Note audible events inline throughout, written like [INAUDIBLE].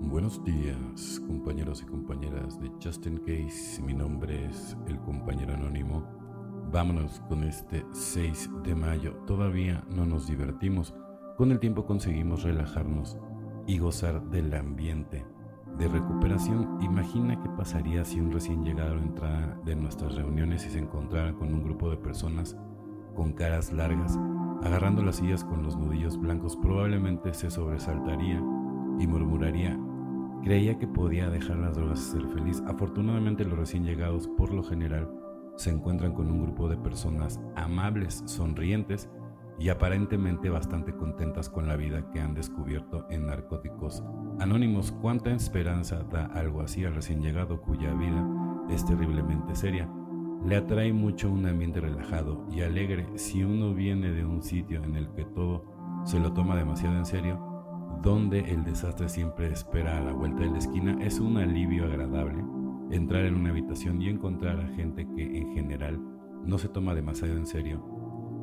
Buenos días, compañeros y compañeras de Justin Case. Mi nombre es el compañero anónimo. Vámonos con este 6 de mayo. Todavía no nos divertimos. Con el tiempo conseguimos relajarnos y gozar del ambiente de recuperación. Imagina qué pasaría si un recién llegado entrara de nuestras reuniones y se encontrara con un grupo de personas con caras largas, agarrando las sillas con los nudillos blancos. Probablemente se sobresaltaría y murmuraría Creía que podía dejar las drogas y ser feliz. Afortunadamente los recién llegados por lo general se encuentran con un grupo de personas amables, sonrientes y aparentemente bastante contentas con la vida que han descubierto en narcóticos anónimos. ¿Cuánta esperanza da algo así al recién llegado cuya vida es terriblemente seria? Le atrae mucho un ambiente relajado y alegre si uno viene de un sitio en el que todo se lo toma demasiado en serio donde el desastre siempre espera a la vuelta de la esquina, es un alivio agradable entrar en una habitación y encontrar a gente que en general no se toma demasiado en serio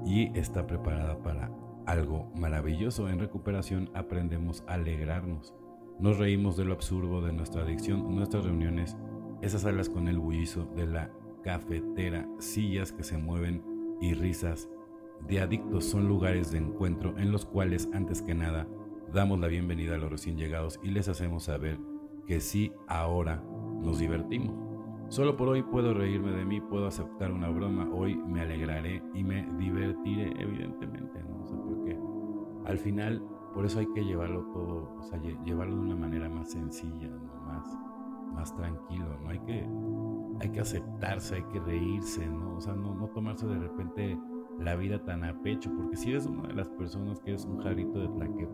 y está preparada para algo maravilloso. En recuperación aprendemos a alegrarnos. Nos reímos de lo absurdo de nuestra adicción, nuestras reuniones, esas salas con el bullizo de la cafetera, sillas que se mueven y risas de adictos son lugares de encuentro en los cuales antes que nada damos la bienvenida a los recién llegados y les hacemos saber que sí, ahora nos divertimos. Solo por hoy puedo reírme de mí, puedo aceptar una broma, hoy me alegraré y me divertiré, evidentemente, ¿no? O sea, porque al final, por eso hay que llevarlo todo, o sea, llevarlo de una manera más sencilla, ¿no? Más, más tranquilo, ¿no? Hay que, hay que aceptarse, hay que reírse, ¿no? O sea, no, no tomarse de repente la vida tan a pecho, porque si eres una de las personas que es un jarrito de tlaquepa, que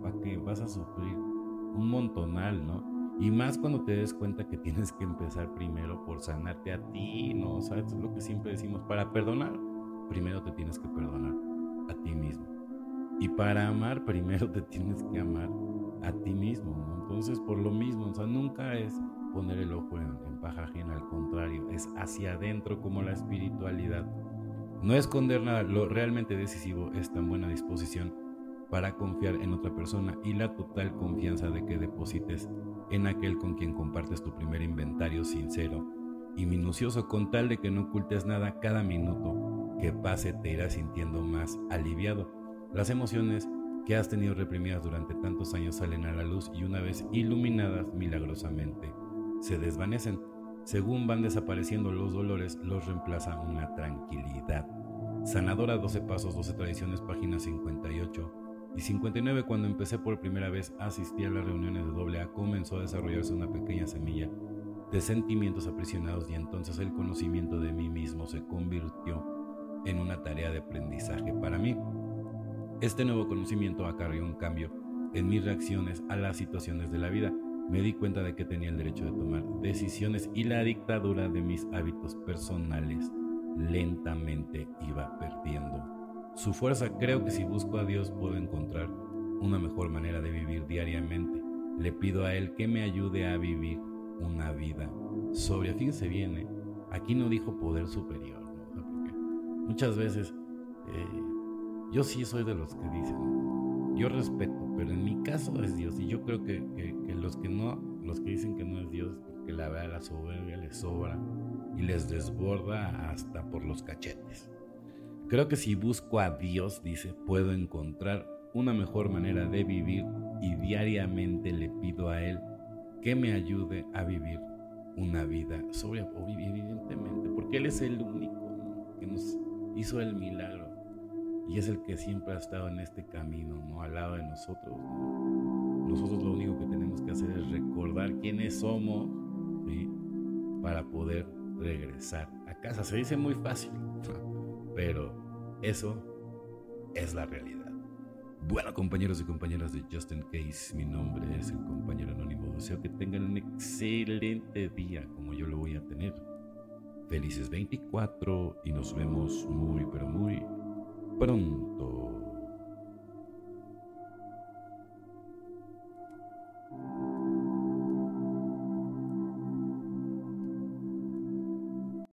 vas a sufrir un montonal, ¿no? Y más cuando te des cuenta que tienes que empezar primero por sanarte a ti, ¿no? ¿Sabes? Es lo que siempre decimos, para perdonar, primero te tienes que perdonar a ti mismo. Y para amar, [LAUGHS] primero te tienes que amar a ti mismo, ¿no? Entonces, por lo mismo, o sea, nunca es poner el ojo en, en paja ajena, al contrario, es hacia adentro como la espiritualidad no esconder nada, lo realmente decisivo es tan buena disposición para confiar en otra persona y la total confianza de que deposites en aquel con quien compartes tu primer inventario sincero y minucioso con tal de que no ocultes nada cada minuto que pase te irás sintiendo más aliviado. Las emociones que has tenido reprimidas durante tantos años salen a la luz y una vez iluminadas milagrosamente se desvanecen. Según van desapareciendo los dolores, los reemplaza una tranquilidad. Sanadora 12 Pasos, 12 Tradiciones, páginas 58 y 59. Cuando empecé por primera vez a asistir a las reuniones de AA, comenzó a desarrollarse una pequeña semilla de sentimientos aprisionados y entonces el conocimiento de mí mismo se convirtió en una tarea de aprendizaje para mí. Este nuevo conocimiento acarreó un cambio en mis reacciones a las situaciones de la vida me di cuenta de que tenía el derecho de tomar decisiones y la dictadura de mis hábitos personales lentamente iba perdiendo su fuerza. Creo que si busco a Dios puedo encontrar una mejor manera de vivir diariamente. Le pido a Él que me ayude a vivir una vida sobria. Fíjense bien, ¿eh? aquí no dijo poder superior, muchas veces eh, yo sí soy de los que dicen, yo respeto pero en mi caso es Dios y yo creo que, los que no, los que dicen que no es Dios, porque la verdad la soberbia les sobra y les desborda hasta por los cachetes. Creo que si busco a Dios, dice, puedo encontrar una mejor manera de vivir y diariamente le pido a Él que me ayude a vivir una vida sobria, evidentemente, porque Él es el único que nos hizo el milagro y es el que siempre ha estado en este camino, ¿no? Al lado de nosotros. Nosotros lo único que tenemos que hacer es recordar quiénes somos, Para poder regresar a casa. Se dice muy fácil, [LAUGHS] pero eso es la realidad. Bueno, compañeros y compañeras de Justin Case, mi nombre es el compañero anónimo. Deseo que tengan un excelente día como yo lo voy a tener. Felices 24 y nos vemos muy, pero muy pronto.